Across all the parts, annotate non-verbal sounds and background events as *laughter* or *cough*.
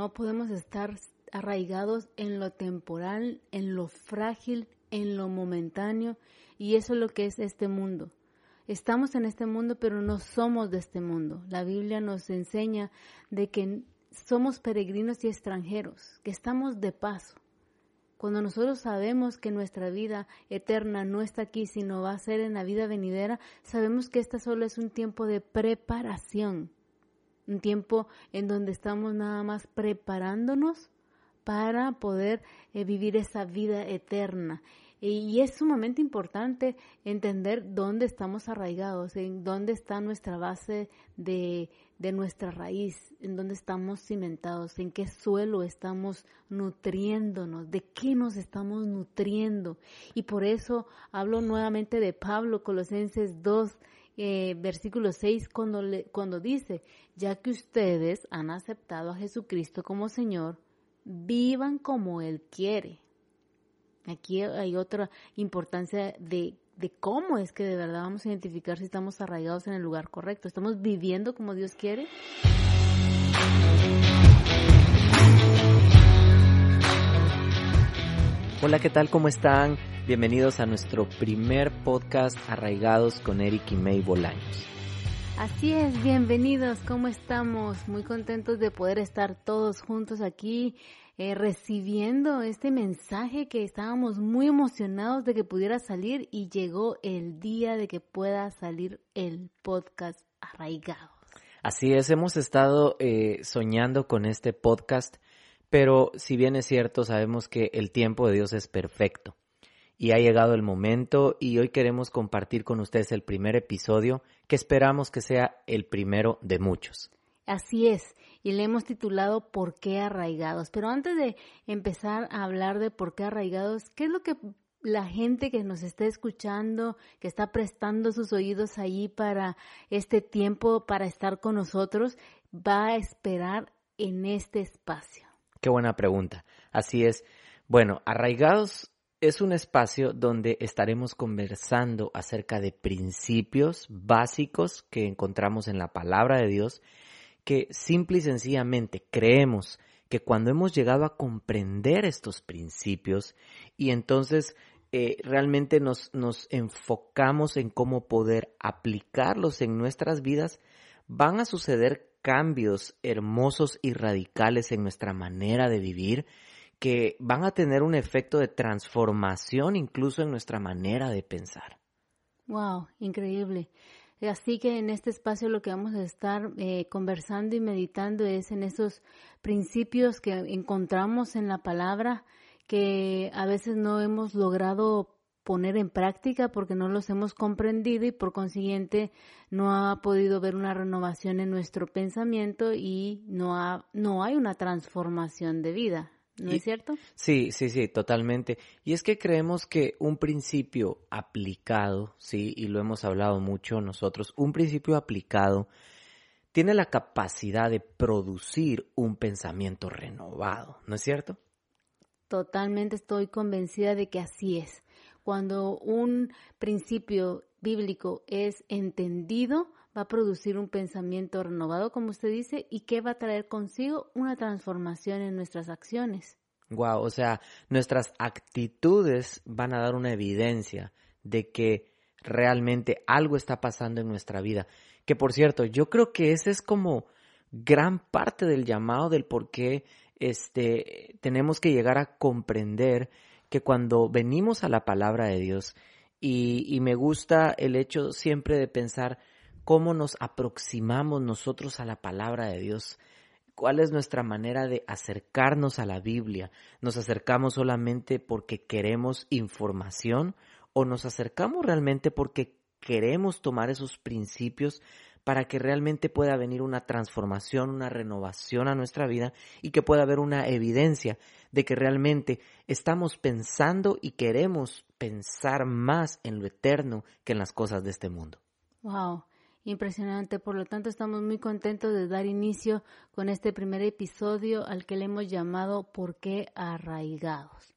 no podemos estar arraigados en lo temporal, en lo frágil, en lo momentáneo, y eso es lo que es este mundo. Estamos en este mundo, pero no somos de este mundo. La Biblia nos enseña de que somos peregrinos y extranjeros, que estamos de paso. Cuando nosotros sabemos que nuestra vida eterna no está aquí, sino va a ser en la vida venidera, sabemos que esta solo es un tiempo de preparación, un tiempo en donde estamos nada más preparándonos para poder eh, vivir esa vida eterna. Y es sumamente importante entender dónde estamos arraigados, en dónde está nuestra base de, de nuestra raíz, en dónde estamos cimentados, en qué suelo estamos nutriéndonos, de qué nos estamos nutriendo. Y por eso hablo nuevamente de Pablo, Colosenses 2, eh, versículo 6, cuando, cuando dice, ya que ustedes han aceptado a Jesucristo como Señor, vivan como Él quiere Aquí hay otra importancia de, de, cómo es que de verdad vamos a identificar si estamos arraigados en el lugar correcto. ¿Estamos viviendo como Dios quiere? Hola, ¿qué tal? ¿Cómo están? Bienvenidos a nuestro primer podcast Arraigados con Eric y May Bolaños. Así es, bienvenidos, ¿cómo estamos? Muy contentos de poder estar todos juntos aquí eh, recibiendo este mensaje que estábamos muy emocionados de que pudiera salir y llegó el día de que pueda salir el podcast arraigado. Así es, hemos estado eh, soñando con este podcast, pero si bien es cierto, sabemos que el tiempo de Dios es perfecto y ha llegado el momento y hoy queremos compartir con ustedes el primer episodio que esperamos que sea el primero de muchos. Así es, y le hemos titulado ¿Por qué arraigados? Pero antes de empezar a hablar de por qué arraigados, ¿qué es lo que la gente que nos está escuchando, que está prestando sus oídos allí para este tiempo, para estar con nosotros, va a esperar en este espacio? Qué buena pregunta. Así es. Bueno, arraigados es un espacio donde estaremos conversando acerca de principios básicos que encontramos en la palabra de Dios que simple y sencillamente creemos que cuando hemos llegado a comprender estos principios y entonces eh, realmente nos, nos enfocamos en cómo poder aplicarlos en nuestras vidas, van a suceder cambios hermosos y radicales en nuestra manera de vivir que van a tener un efecto de transformación incluso en nuestra manera de pensar. Wow, increíble. Así que en este espacio lo que vamos a estar eh, conversando y meditando es en esos principios que encontramos en la palabra que a veces no hemos logrado poner en práctica porque no los hemos comprendido y por consiguiente no ha podido haber una renovación en nuestro pensamiento y no, ha, no hay una transformación de vida. ¿No es cierto? Sí, sí, sí, totalmente. Y es que creemos que un principio aplicado, sí, y lo hemos hablado mucho nosotros, un principio aplicado tiene la capacidad de producir un pensamiento renovado, ¿no es cierto? Totalmente estoy convencida de que así es. Cuando un principio bíblico es entendido, va a producir un pensamiento renovado, como usted dice, y que va a traer consigo una transformación en nuestras acciones. Wow, o sea, nuestras actitudes van a dar una evidencia de que realmente algo está pasando en nuestra vida. Que por cierto, yo creo que ese es como gran parte del llamado del por qué este, tenemos que llegar a comprender que cuando venimos a la palabra de Dios, y, y me gusta el hecho siempre de pensar, cómo nos aproximamos nosotros a la palabra de Dios. ¿Cuál es nuestra manera de acercarnos a la Biblia? ¿Nos acercamos solamente porque queremos información o nos acercamos realmente porque queremos tomar esos principios para que realmente pueda venir una transformación, una renovación a nuestra vida y que pueda haber una evidencia de que realmente estamos pensando y queremos pensar más en lo eterno que en las cosas de este mundo. Wow impresionante. Por lo tanto, estamos muy contentos de dar inicio con este primer episodio al que le hemos llamado ¿Por qué arraigados?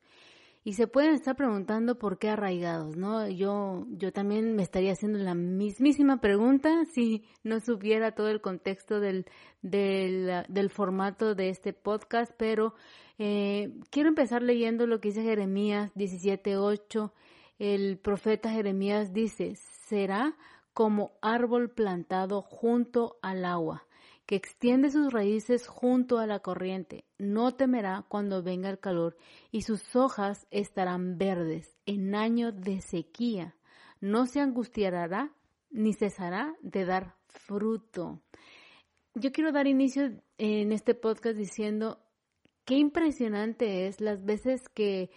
Y se pueden estar preguntando por qué arraigados, ¿no? Yo, yo también me estaría haciendo la mismísima pregunta si no supiera todo el contexto del, del, del formato de este podcast, pero eh, quiero empezar leyendo lo que dice Jeremías 17.8. El profeta Jeremías dice, será como árbol plantado junto al agua que extiende sus raíces junto a la corriente. No temerá cuando venga el calor y sus hojas estarán verdes en año de sequía. No se angustiará ni cesará de dar fruto. Yo quiero dar inicio en este podcast diciendo qué impresionante es las veces que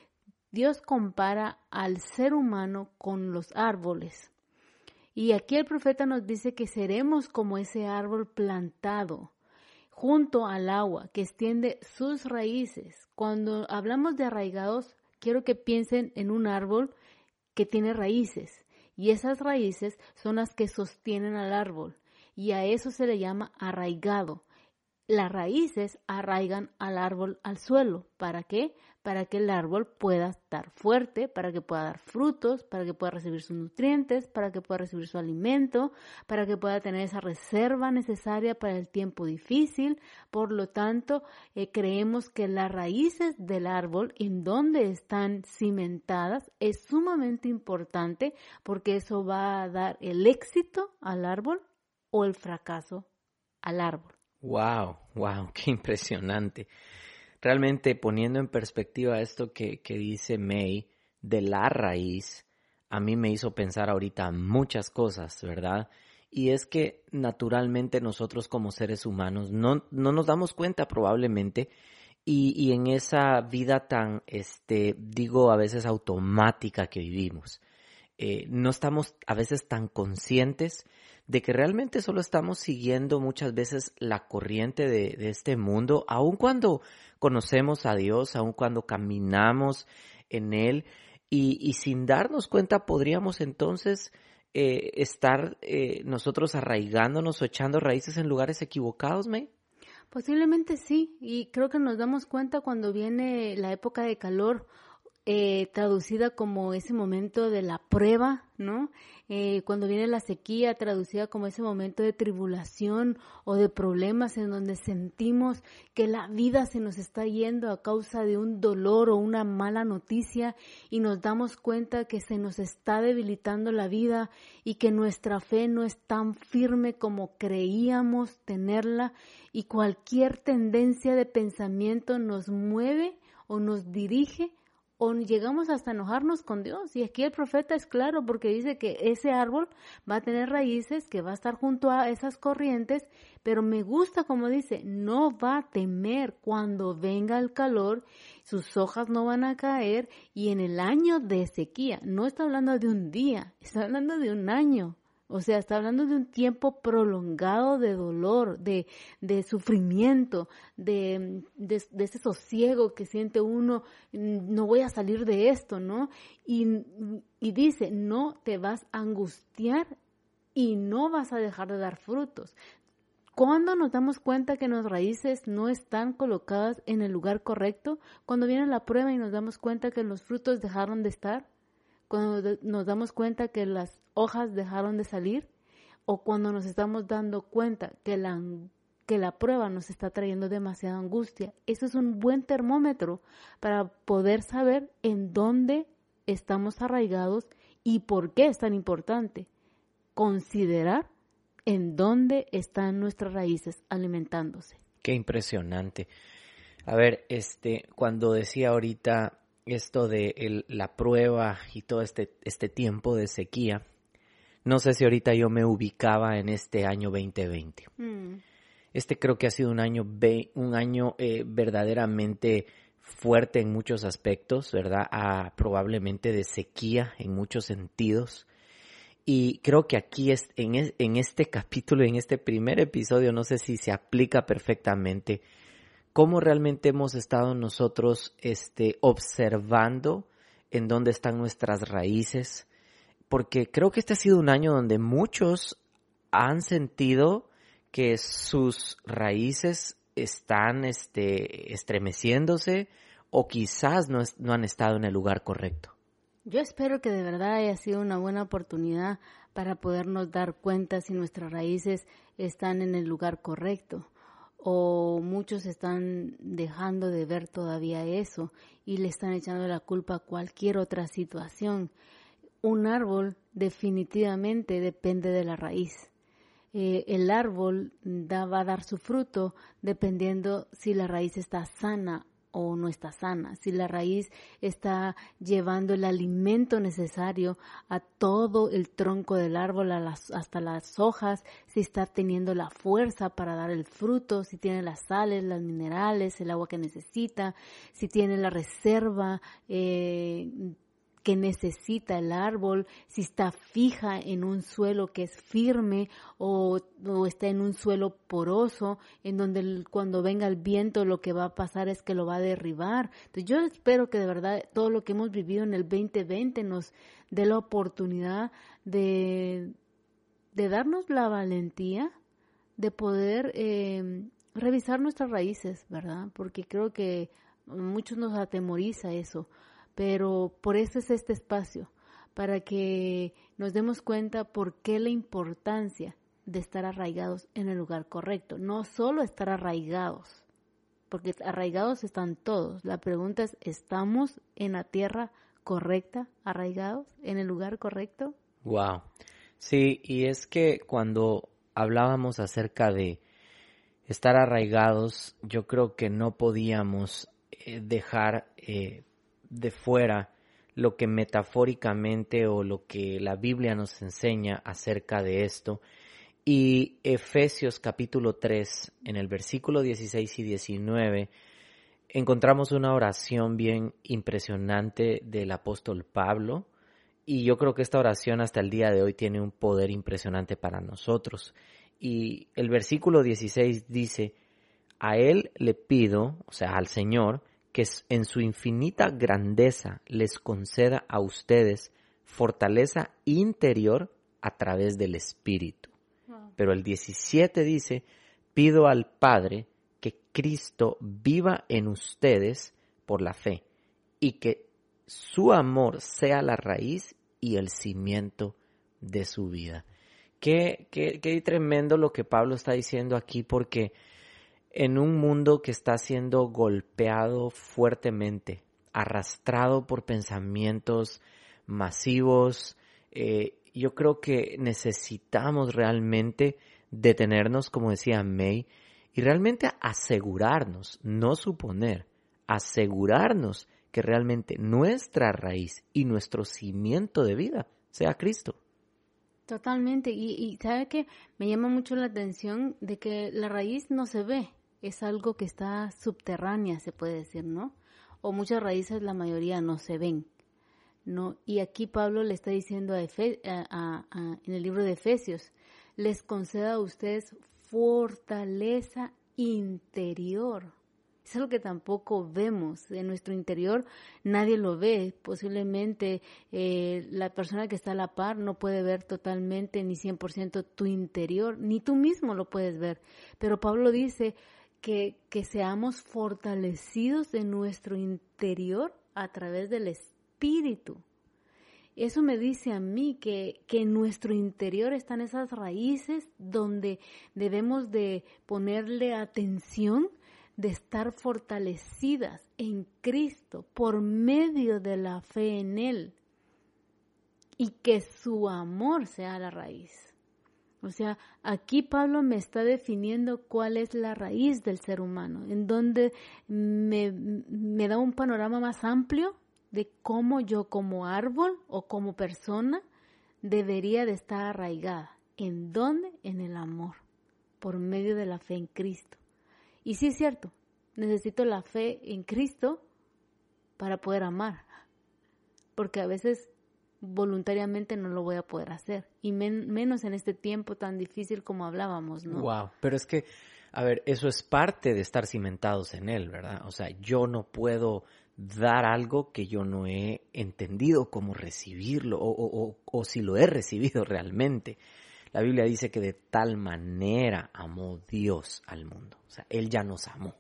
Dios compara al ser humano con los árboles. Y aquí el profeta nos dice que seremos como ese árbol plantado junto al agua que extiende sus raíces. Cuando hablamos de arraigados, quiero que piensen en un árbol que tiene raíces y esas raíces son las que sostienen al árbol y a eso se le llama arraigado. Las raíces arraigan al árbol al suelo. ¿Para qué? Para que el árbol pueda estar fuerte, para que pueda dar frutos, para que pueda recibir sus nutrientes, para que pueda recibir su alimento, para que pueda tener esa reserva necesaria para el tiempo difícil. Por lo tanto, eh, creemos que las raíces del árbol, en donde están cimentadas, es sumamente importante porque eso va a dar el éxito al árbol o el fracaso al árbol. Wow, wow, qué impresionante realmente poniendo en perspectiva esto que, dice May de la raíz, a mí me hizo pensar ahorita muchas cosas, ¿verdad? Y es que naturalmente nosotros como seres humanos no, no nos damos cuenta probablemente y, y, en esa vida tan, este, digo a veces automática que vivimos, eh, no estamos a veces tan conscientes de que realmente solo estamos siguiendo muchas veces la corriente de, este mundo, aun cuando conocemos a Dios, aun cuando caminamos en Él, y, sin darnos cuenta podríamos entonces eh, estar eh, nosotros arraigándonos o echando raíces en lugares equivocados, May. Posiblemente sí, y creo que nos damos cuenta cuando viene la época de calor eh, traducida como ese momento de la prueba, ¿no? Eh, cuando viene la sequía, traducida como ese momento de tribulación o de problemas en donde sentimos que la vida se nos está yendo a causa de un dolor o una mala noticia y nos damos cuenta que se nos está debilitando la vida y que nuestra fe no es tan firme como creíamos tenerla y cualquier tendencia de pensamiento nos mueve o nos dirige o llegamos hasta enojarnos con Dios. Y aquí el profeta es claro porque dice que ese árbol va a tener raíces, que va a estar junto a esas corrientes, pero me gusta como dice, no va a temer cuando venga el calor, sus hojas no van a caer y en el año de sequía, no está hablando de un día, está hablando de un año. O sea, está hablando de un tiempo prolongado de dolor, de, de sufrimiento, de, de, ese sosiego que siente uno, no voy a salir de esto, ¿no? Y, y dice, no te vas a angustiar y no vas a dejar de dar frutos. ¿Cuándo nos damos cuenta que nuestras raíces no están colocadas en el lugar correcto? Cuando viene la prueba y nos damos cuenta que los frutos dejaron de estar cuando nos damos cuenta que las hojas dejaron de salir o cuando nos estamos dando cuenta que la, que la prueba nos está trayendo demasiada angustia. Eso es un buen termómetro para poder saber en dónde estamos arraigados y por qué es tan importante considerar en dónde están nuestras raíces alimentándose. Qué impresionante. A ver, este, cuando decía ahorita esto de la prueba y todo este, este tiempo de sequía, no sé si ahorita yo me ubicaba en este año 2020. Mm. Este creo que ha sido un año, un año eh, verdaderamente fuerte en muchos aspectos, ¿verdad? Ah, probablemente de sequía en muchos sentidos. Y creo que aquí es, en, en este *laughs* capítulo, en este primer episodio, no sé si se aplica perfectamente cómo realmente hemos estado nosotros este, observando en dónde están nuestras raíces, porque creo que este ha sido un año donde muchos han sentido que sus raíces están este, estremeciéndose o quizás no, no han estado en el lugar correcto. Yo espero que de verdad haya sido una buena oportunidad para podernos dar cuenta si nuestras raíces están en el lugar correcto o muchos están dejando de ver todavía eso y le están echando la culpa a cualquier otra situación. Un árbol definitivamente depende de la raíz. Eh, el árbol va a dar su fruto dependiendo si la raíz está sana o no está sana, si la raíz está llevando el alimento necesario a todo el tronco del árbol, hasta las hojas, si está teniendo la fuerza para dar el fruto, si tiene las sales, las minerales, el agua que necesita, si tiene la reserva eh, que necesita el árbol, si está fija en un suelo que es firme o, está en un suelo poroso, en donde cuando venga el viento lo que va a pasar es que lo va a derribar. Entonces yo espero que de verdad todo lo que hemos vivido en el 2020 nos dé la oportunidad de, de darnos la valentía de poder eh, revisar nuestras raíces, ¿verdad? Porque creo que muchos nos atemoriza eso pero por eso es este espacio, para que nos demos cuenta por qué la importancia de estar arraigados en el lugar correcto, no solo estar arraigados, porque arraigados están todos. La pregunta es, ¿estamos en la tierra correcta, arraigados, en el lugar correcto? Wow. Sí, y es que cuando hablábamos acerca de estar arraigados, yo creo que no podíamos eh, dejar eh, de fuera lo que metafóricamente o lo que la Biblia nos enseña acerca de esto. Y Efesios capítulo 3, en el versículo 16 y 19, encontramos una oración bien impresionante del apóstol Pablo. Y yo creo que esta oración hasta el día de hoy tiene un poder impresionante para nosotros. Y el versículo 16 dice, a Él le pido, o sea, al Señor, que en su infinita grandeza les conceda a ustedes fortaleza interior a través del Espíritu. Pero el 17 dice, pido al Padre que Cristo viva en ustedes por la fe y que su amor sea la raíz y el cimiento de su vida. Qué, qué, qué tremendo lo que Pablo está diciendo aquí porque en un mundo que está siendo golpeado fuertemente, arrastrado por pensamientos masivos, eh, yo creo que necesitamos realmente detenernos, como decía May, y realmente asegurarnos, no suponer, asegurarnos que realmente nuestra raíz y nuestro cimiento de vida sea Cristo. Totalmente, y, y sabe que me llama mucho la atención de que la raíz no se ve, es algo que está subterránea, se puede decir, ¿no? O muchas raíces, la mayoría no se ven, ¿no? Y aquí Pablo le está diciendo a en el libro de Efesios, les conceda a ustedes fortaleza interior. Es algo que tampoco vemos en nuestro interior, nadie lo ve. Posiblemente eh, la persona que está a la par no puede ver totalmente ni 100% tu interior, ni tú mismo lo puedes ver. Pero Pablo dice, que, seamos fortalecidos en nuestro interior a través del Espíritu. Eso me dice a mí que, que, en nuestro interior están esas raíces donde debemos de ponerle atención, de estar fortalecidas en Cristo por medio de la fe en Él y que su amor sea la raíz. O sea, aquí Pablo me está definiendo cuál es la raíz del ser humano, en donde me, da un panorama más amplio de cómo yo como árbol o como persona debería de estar arraigada. ¿En dónde? En el amor, por medio de la fe en Cristo. Y sí es cierto, necesito la fe en Cristo para poder amar, porque a veces voluntariamente no lo voy a poder hacer. Y menos en este tiempo tan difícil como hablábamos, ¿no? Wow, pero es que, a ver, eso es parte de estar cimentados en él, ¿verdad? O sea, yo no puedo dar algo que yo no he entendido cómo recibirlo o, si lo he recibido realmente. La Biblia dice que de tal manera amó Dios al mundo. O sea, Él ya nos amó.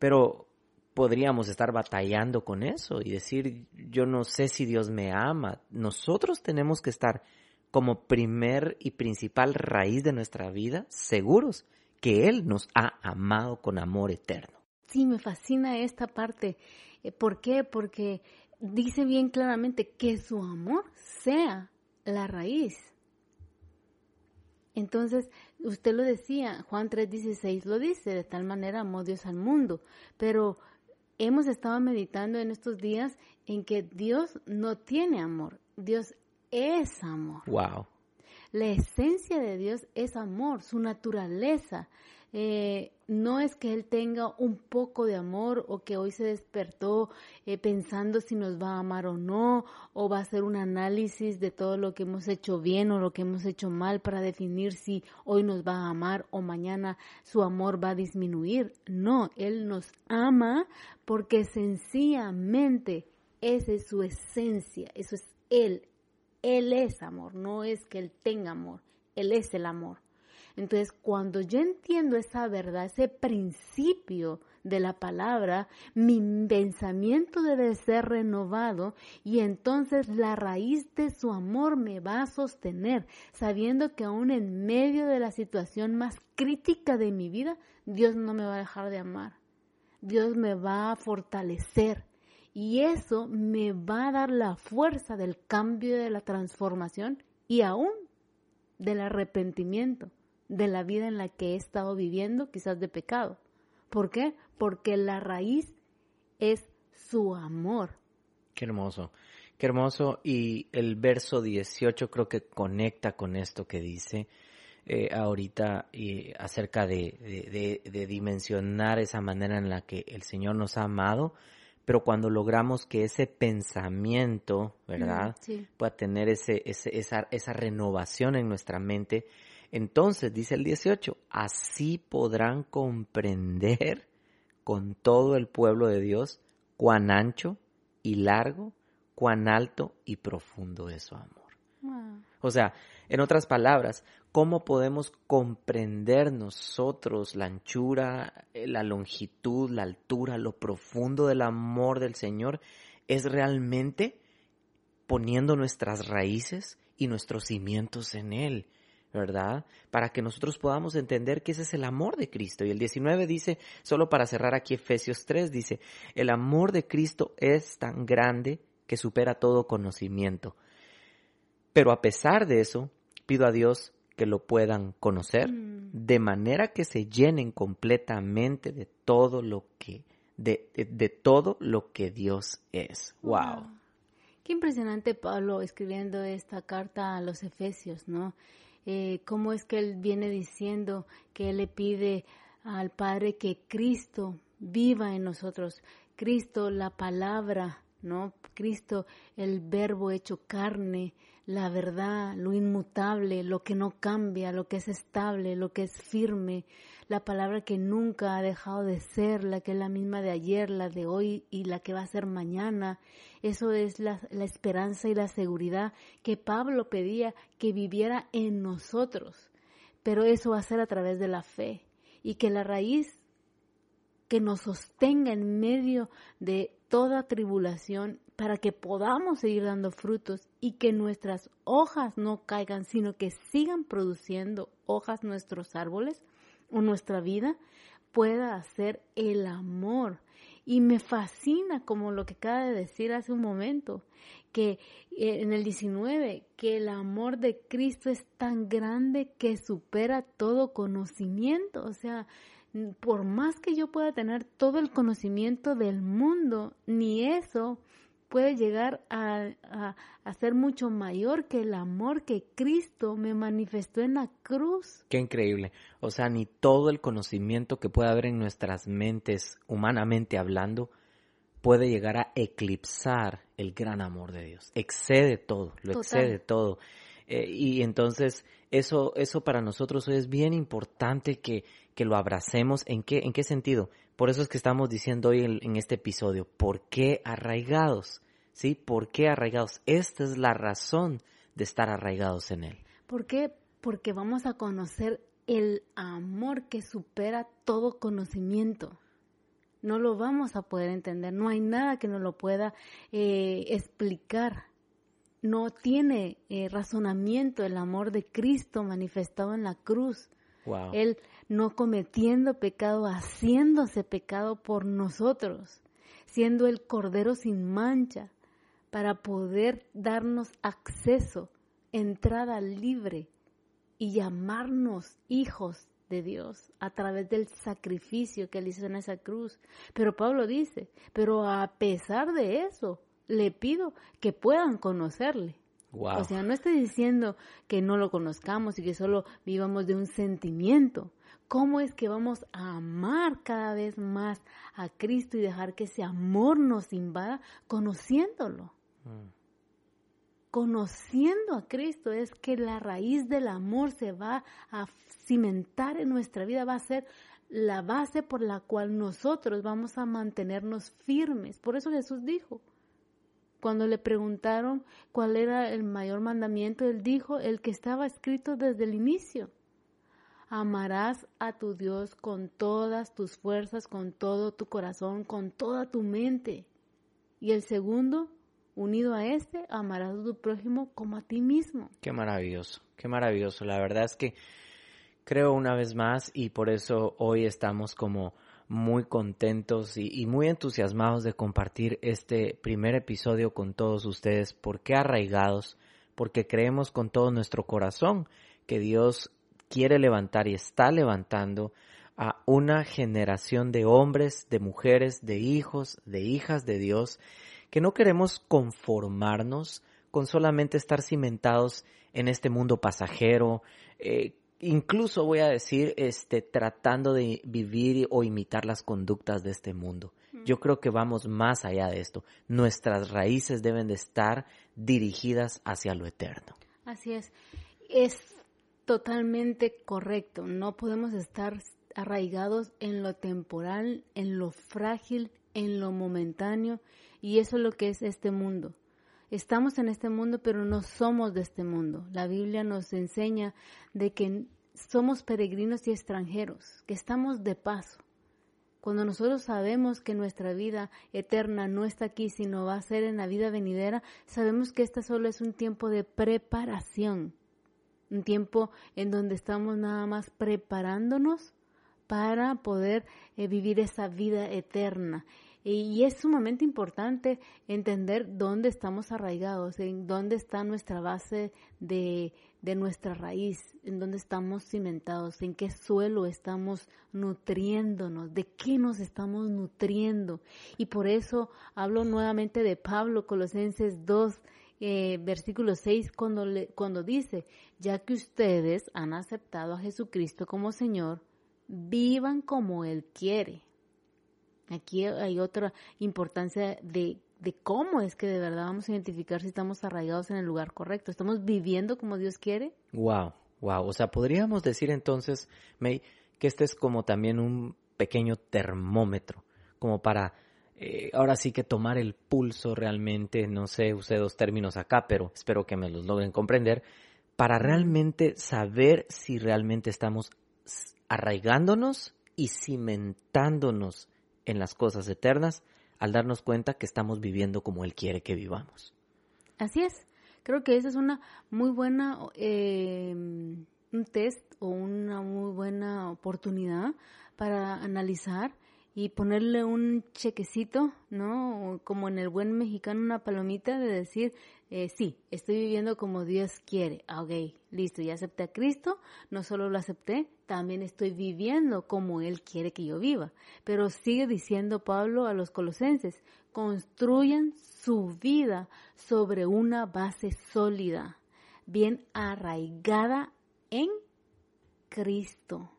Pero podríamos estar batallando con eso y decir, yo no sé si Dios me ama. Nosotros tenemos que estar como primer y principal raíz de nuestra vida seguros que Él nos ha amado con amor eterno. Sí, me fascina esta parte. Eh, ¿Por qué? Porque dice bien claramente que su amor sea la raíz. Entonces, usted lo decía, Juan 3:16 lo dice, de tal manera amó Dios al mundo, pero hemos estado meditando en estos días en que Dios no tiene amor, Dios es amor. Wow. La esencia de Dios es amor, su naturaleza. Eh, no es que Él tenga un poco de amor o que hoy se despertó eh, pensando si nos va a amar o no, o va a hacer un análisis de todo lo que hemos hecho bien o lo que hemos hecho mal para definir si hoy nos va a amar o mañana su amor va a disminuir. No, Él nos ama porque sencillamente esa es su esencia, eso es Él. Él es amor, no es que Él tenga amor, Él es el amor. Entonces, cuando yo entiendo esa verdad, ese principio de la palabra, mi pensamiento debe ser renovado y entonces la raíz de su amor me va a sostener, sabiendo que aún en medio de la situación más crítica de mi vida, Dios no me va a dejar de amar. Dios me va a fortalecer y eso me va a dar la fuerza del cambio, de la transformación y aún del arrepentimiento de la vida en la que he estado viviendo, quizás de pecado. ¿Por qué? Porque la raíz es su amor. Qué hermoso, qué hermoso. Y el verso 18 creo que conecta con esto que dice eh, ahorita acerca de, de, dimensionar esa manera en la que el Señor nos ha amado. Pero cuando logramos que ese pensamiento, ¿verdad? Pueda tener ese, ese, esa, esa renovación en nuestra mente, entonces, dice el 18, así podrán comprender con todo el pueblo de Dios cuán ancho y largo, cuán alto y profundo es su amor. O sea, en otras palabras, ¿cómo podemos comprender nosotros la anchura, eh, la longitud, la altura, lo profundo del amor del Señor? Es realmente poniendo nuestras raíces y nuestros cimientos en Él. ¿verdad? Para que nosotros podamos entender que ese es el amor de Cristo. Y el 19 dice, solo para cerrar aquí Efesios 3, dice, el amor de Cristo es tan grande que supera todo conocimiento. Pero a pesar de eso, pido a Dios que lo puedan conocer, mm. de manera que se llenen completamente de todo lo que, de, de, todo lo que Dios es. wow. Qué impresionante Pablo escribiendo esta carta a los Efesios, ¿no? eh, cómo es que él viene diciendo que él le pide al Padre que Cristo viva en nosotros, Cristo la palabra, ¿no? Cristo el verbo hecho carne, la verdad, lo inmutable, lo que no cambia, lo que es estable, lo que es firme, la palabra que nunca ha dejado de ser, la que es la misma de ayer, la de hoy y la que va a ser mañana. Eso es la, esperanza y la seguridad que Pablo pedía que viviera en nosotros. Pero eso va a ser a través de la fe y que la raíz que nos sostenga en medio de toda tribulación para que podamos seguir dando frutos y que nuestras hojas no caigan, sino que sigan produciendo hojas nuestros árboles, o nuestra vida pueda hacer el amor. Y me fascina como lo que acaba de decir hace un momento, que eh, en el 19, que el amor de Cristo es tan grande que supera todo conocimiento. O sea, por más que yo pueda tener todo el conocimiento del mundo, ni eso puede llegar a, ser mucho mayor que el amor que Cristo me manifestó en la cruz. Qué increíble. O sea, ni todo el conocimiento que pueda haber en nuestras mentes, humanamente hablando, puede llegar a eclipsar el gran amor de Dios. Excede todo, lo excede todo. Eh, y entonces eso, eso para nosotros es bien importante que, que lo abracemos. ¿En qué, ¿En qué sentido? Por eso es que estamos diciendo hoy en, este episodio, ¿por qué arraigados? ¿Sí? ¿Por qué arraigados? Esta es la razón de estar arraigados en Él. ¿Por qué? Porque vamos a conocer el amor que supera todo conocimiento. no lo vamos a poder entender, no hay nada que nos lo pueda eh, explicar. No tiene eh, razonamiento el amor de Cristo manifestado en la cruz. Él no cometiendo pecado, haciéndose pecado por nosotros, siendo el Cordero sin mancha, para poder darnos acceso, entrada libre y llamarnos hijos de Dios a través del sacrificio que él hizo en esa cruz. Pero Pablo dice, pero a pesar de eso, le pido que puedan conocerle. O sea, no estoy diciendo que no lo conozcamos y que solo vivamos de un sentimiento. ¿Cómo es que vamos a amar cada vez más a Cristo y dejar que ese amor nos invada conociéndolo? Mm conociendo a Cristo es que la raíz del amor se va a cimentar en nuestra vida, va a ser la base por la cual nosotros vamos a mantenernos firmes. Por eso Jesús dijo, cuando le preguntaron cuál era el mayor mandamiento, él dijo el que estaba escrito desde el inicio. Amarás a tu Dios con todas tus fuerzas, con todo tu corazón, con toda tu mente. Y el segundo, unido a este, amarás a tu prójimo como a ti mismo. Qué maravilloso, qué maravilloso. La verdad es que creo una vez más y por eso hoy estamos como muy contentos y, muy entusiasmados de compartir este primer episodio con todos ustedes. porque arraigados? Porque creemos con todo nuestro corazón que Dios quiere levantar y está levantando a una generación de hombres, de mujeres, de hijos, de hijas de Dios que no queremos conformarnos con solamente estar cimentados en este mundo pasajero, eh, incluso voy a decir, este, tratando de vivir o imitar las conductas de este mundo. Yo creo que vamos más allá de esto. Nuestras raíces deben de estar dirigidas hacia lo eterno. Así es. Es totalmente correcto. No podemos estar arraigados en lo temporal, en lo frágil, en lo momentáneo y eso es lo que es este mundo. Estamos en este mundo, pero no somos de este mundo. La Biblia nos enseña de que somos peregrinos y extranjeros, que estamos de paso. Cuando nosotros sabemos que nuestra vida eterna no está aquí, sino va a ser en la vida venidera, sabemos que esta solo es un tiempo de preparación, un tiempo en donde estamos nada más preparándonos para poder eh, vivir esa vida eterna. Y es sumamente importante entender dónde estamos arraigados, en dónde está nuestra base de, de nuestra raíz, en dónde estamos cimentados, en qué suelo estamos nutriéndonos, de qué nos estamos nutriendo. Y por eso hablo nuevamente de Pablo, Colosenses 2, eh, versículo 6, cuando, le, cuando dice, ya que ustedes han aceptado a Jesucristo como Señor, vivan como Él quiere Aquí hay otra importancia de, cómo es que de verdad vamos a identificar si estamos arraigados en el lugar correcto. ¿Estamos viviendo como Dios quiere? Wow, wow. O sea, podríamos decir entonces, May, que este es como también un pequeño termómetro, como para eh, ahora sí que tomar el pulso realmente, no sé, usé dos términos acá, pero espero que me los logren comprender, para realmente saber si realmente estamos arraigándonos y cimentándonos en las cosas eternas al darnos cuenta que estamos viviendo como Él quiere que vivamos. Así es. Creo que esa es una muy buena, eh, un test o una muy buena oportunidad para analizar y ponerle un chequecito, ¿no? Como en el buen mexicano, una palomita de decir, eh, sí, estoy viviendo como Dios quiere. Ah, ok, listo, ya acepté a Cristo, no solo lo acepté, también estoy viviendo como Él quiere que yo viva. Pero sigue diciendo Pablo a los colosenses, construyan su vida sobre una base sólida, bien arraigada en Cristo.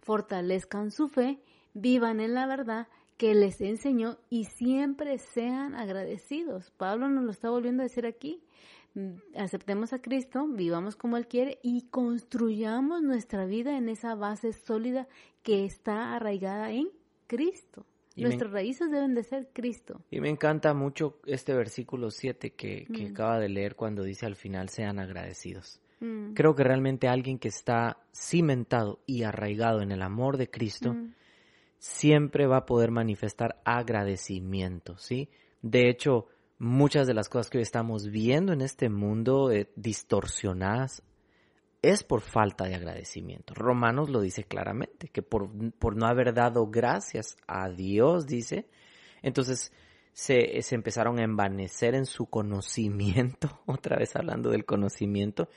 Fortalezcan su fe vivan en la verdad que les enseñó y siempre sean agradecidos. Pablo nos lo está volviendo a decir aquí. Mm, aceptemos a Cristo, vivamos como Él quiere y construyamos nuestra vida en esa base sólida que está arraigada en Cristo. Nuestras raíces deben de ser Cristo. Y me encanta mucho este versículo 7 que, que mm. acaba de leer cuando dice al final sean agradecidos. Mm. Creo que realmente alguien que está cimentado y arraigado en el amor de Cristo, siempre va a poder manifestar agradecimiento, ¿sí? De hecho, muchas de las cosas que hoy estamos viendo en este mundo eh, distorsionadas es por falta de agradecimiento. Romanos lo dice claramente, que por, por no haber dado gracias a Dios, dice, entonces se, se empezaron a envanecer en su conocimiento, *laughs* otra vez hablando del conocimiento,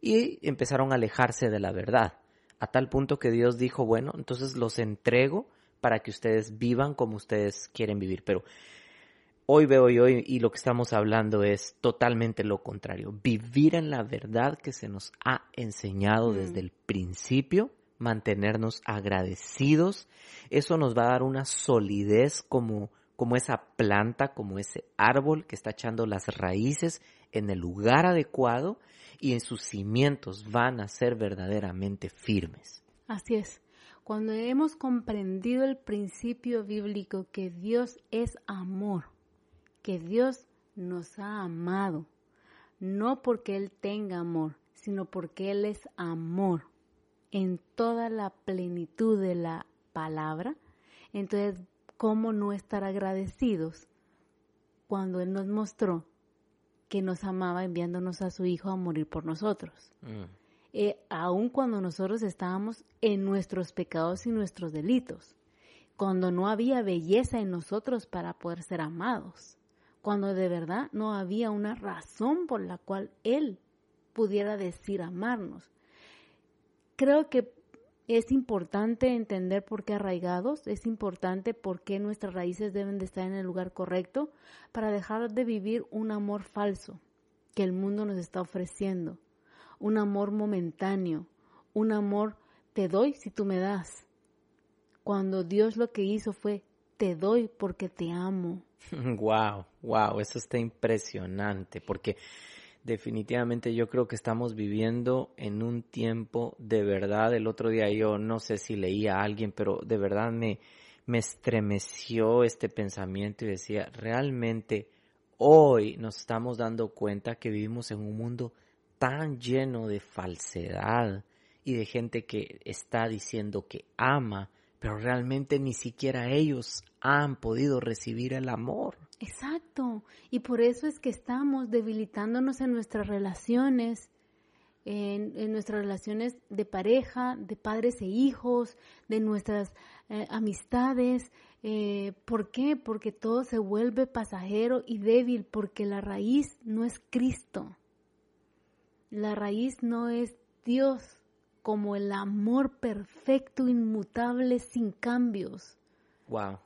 y empezaron a alejarse de la verdad, a tal punto que Dios dijo, bueno, entonces los entrego para que ustedes vivan como ustedes quieren vivir, pero hoy veo y hoy y lo que estamos hablando es totalmente lo contrario, vivir en la verdad que se nos ha enseñado desde mm. el principio, mantenernos agradecidos, eso nos va a dar una solidez como como esa planta, como ese árbol que está echando las raíces en el lugar adecuado y en sus cimientos van a ser verdaderamente firmes. Así es. Cuando hemos comprendido el principio bíblico que Dios es amor, que Dios nos ha amado, no porque Él tenga amor, sino porque Él es amor en toda la plenitud de la palabra, entonces ¿cómo no estar agradecidos cuando Él nos mostró que nos amaba enviándonos a su Hijo a morir por nosotros? Mm. Eh, aun cuando nosotros estábamos en nuestros pecados y nuestros delitos, cuando no había belleza en nosotros para poder ser amados, cuando de verdad no había una razón por la cual Él pudiera decir amarnos. Creo que es importante entender por qué arraigados, es importante por qué nuestras raíces deben de estar en el lugar correcto para dejar de vivir un amor falso que el mundo nos está ofreciendo, un amor momentáneo, un amor te doy si tú me das. Cuando Dios lo que hizo fue te doy porque te amo. *laughs* Wow, wow, eso está impresionante porque definitivamente yo creo que estamos viviendo en un tiempo de verdad. El otro día yo no sé si leía a alguien, pero de verdad me, me estremeció este pensamiento y decía, realmente hoy nos estamos dando cuenta que vivimos en un mundo tan lleno de falsedad y de gente que está diciendo que ama, pero realmente ni siquiera ellos han podido recibir el amor. Exacto. Y por eso es que estamos debilitándonos en nuestras relaciones, en, nuestras relaciones de pareja, de padres e hijos, de nuestras eh, amistades. Eh, ¿Por qué? Porque todo se vuelve pasajero y débil, porque la raíz no es Cristo. La raíz no es Dios como el amor perfecto, inmutable, sin cambios. Wow.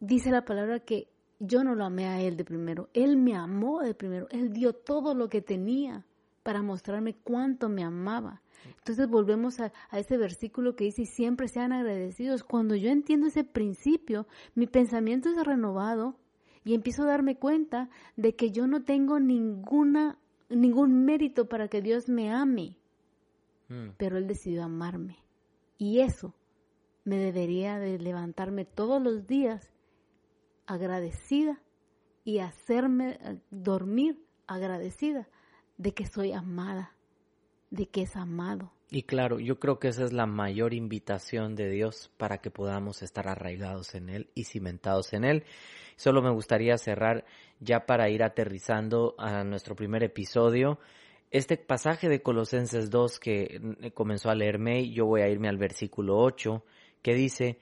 Dice la palabra que yo no lo amé a Él de primero, Él me amó de primero, Él dio todo lo que tenía para mostrarme cuánto me amaba. Entonces volvemos a, ese versículo que dice, y siempre sean agradecidos. Cuando yo entiendo ese principio, mi pensamiento es renovado y empiezo a darme cuenta de que yo no tengo ninguna, ningún mérito para que Dios me ame, mm. pero Él decidió amarme. Y eso me debería de levantarme todos los días agradecida y hacerme eh, dormir agradecida de que soy amada, de que es amado. Y claro, yo creo que esa es la mayor invitación de Dios para que podamos estar arraigados en Él y cimentados en Él. Solo me gustaría cerrar ya para ir aterrizando a nuestro primer episodio. Este pasaje de Colosenses 2 que mm, comenzó a leerme, yo voy a irme al versículo 8, que dice,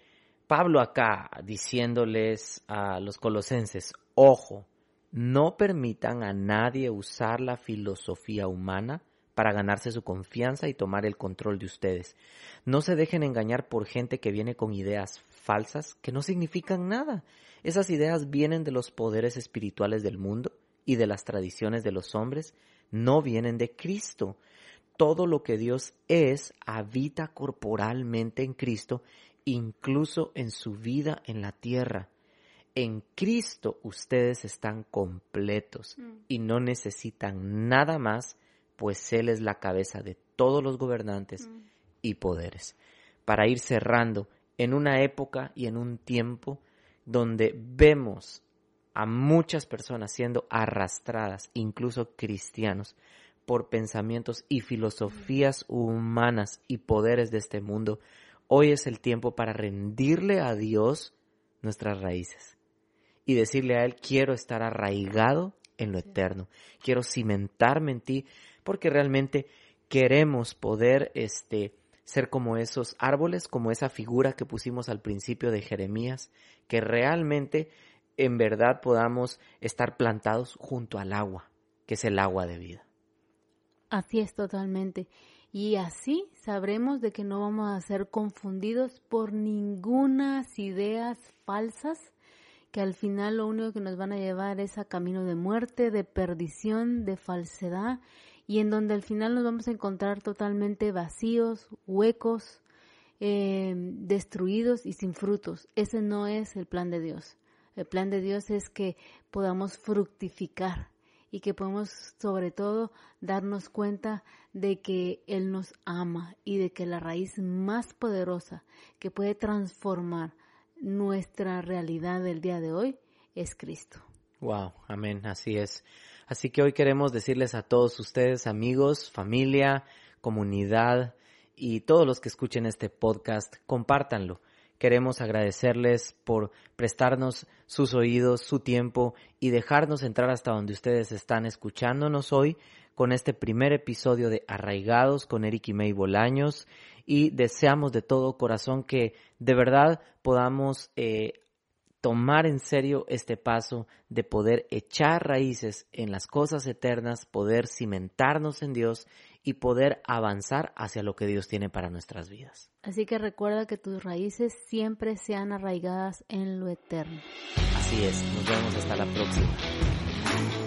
Pablo acá diciéndoles a los colosenses, ojo, no permitan a nadie usar la filosofía humana para ganarse su confianza y tomar el control de ustedes. No se dejen engañar por gente que viene con ideas falsas que no significan nada. Esas ideas vienen de los poderes espirituales del mundo y de las tradiciones de los hombres, no vienen de Cristo. Todo lo que Dios es habita corporalmente en Cristo incluso en su vida en la tierra. En Cristo ustedes están completos mm. y no necesitan nada más, pues Él es la cabeza de todos los gobernantes mm. y poderes. Para ir cerrando, en una época y en un tiempo donde vemos a muchas personas siendo arrastradas, incluso cristianos, por pensamientos y filosofías humanas y poderes de este mundo, hoy es el tiempo para rendirle a Dios nuestras raíces y decirle a Él, quiero estar arraigado en lo eterno, quiero cimentarme en ti, porque realmente queremos poder este, ser como esos árboles, como esa figura que pusimos al principio de Jeremías, que realmente en verdad podamos estar plantados junto al agua, que es el agua de vida. Así es totalmente. Y así sabremos de que no vamos a ser confundidos por ningunas ideas falsas que al final lo único que nos van a llevar es a camino de muerte, de perdición, de falsedad y en donde al final nos vamos a encontrar totalmente vacíos, huecos, eh, destruidos y sin frutos. Ese no es el plan de Dios. El plan de Dios es que podamos fructificar y que podamos sobre todo darnos cuenta de que Él nos ama y de que la raíz más poderosa que puede transformar nuestra realidad del día de hoy es Cristo. Wow, amén, así es. Así que hoy queremos decirles a todos ustedes, amigos, familia, comunidad y todos los que escuchen este podcast, compártanlo. Queremos agradecerles por prestarnos sus oídos, su tiempo y dejarnos entrar hasta donde ustedes están escuchándonos hoy con este primer episodio de Arraigados con Eric y May Bolaños y deseamos de todo corazón que de verdad podamos eh, tomar en serio este paso de poder echar raíces en las cosas eternas, poder cimentarnos en Dios y poder avanzar hacia lo que Dios tiene para nuestras vidas. Así que recuerda que tus raíces siempre sean arraigadas en lo eterno. Así es, nos vemos hasta la próxima.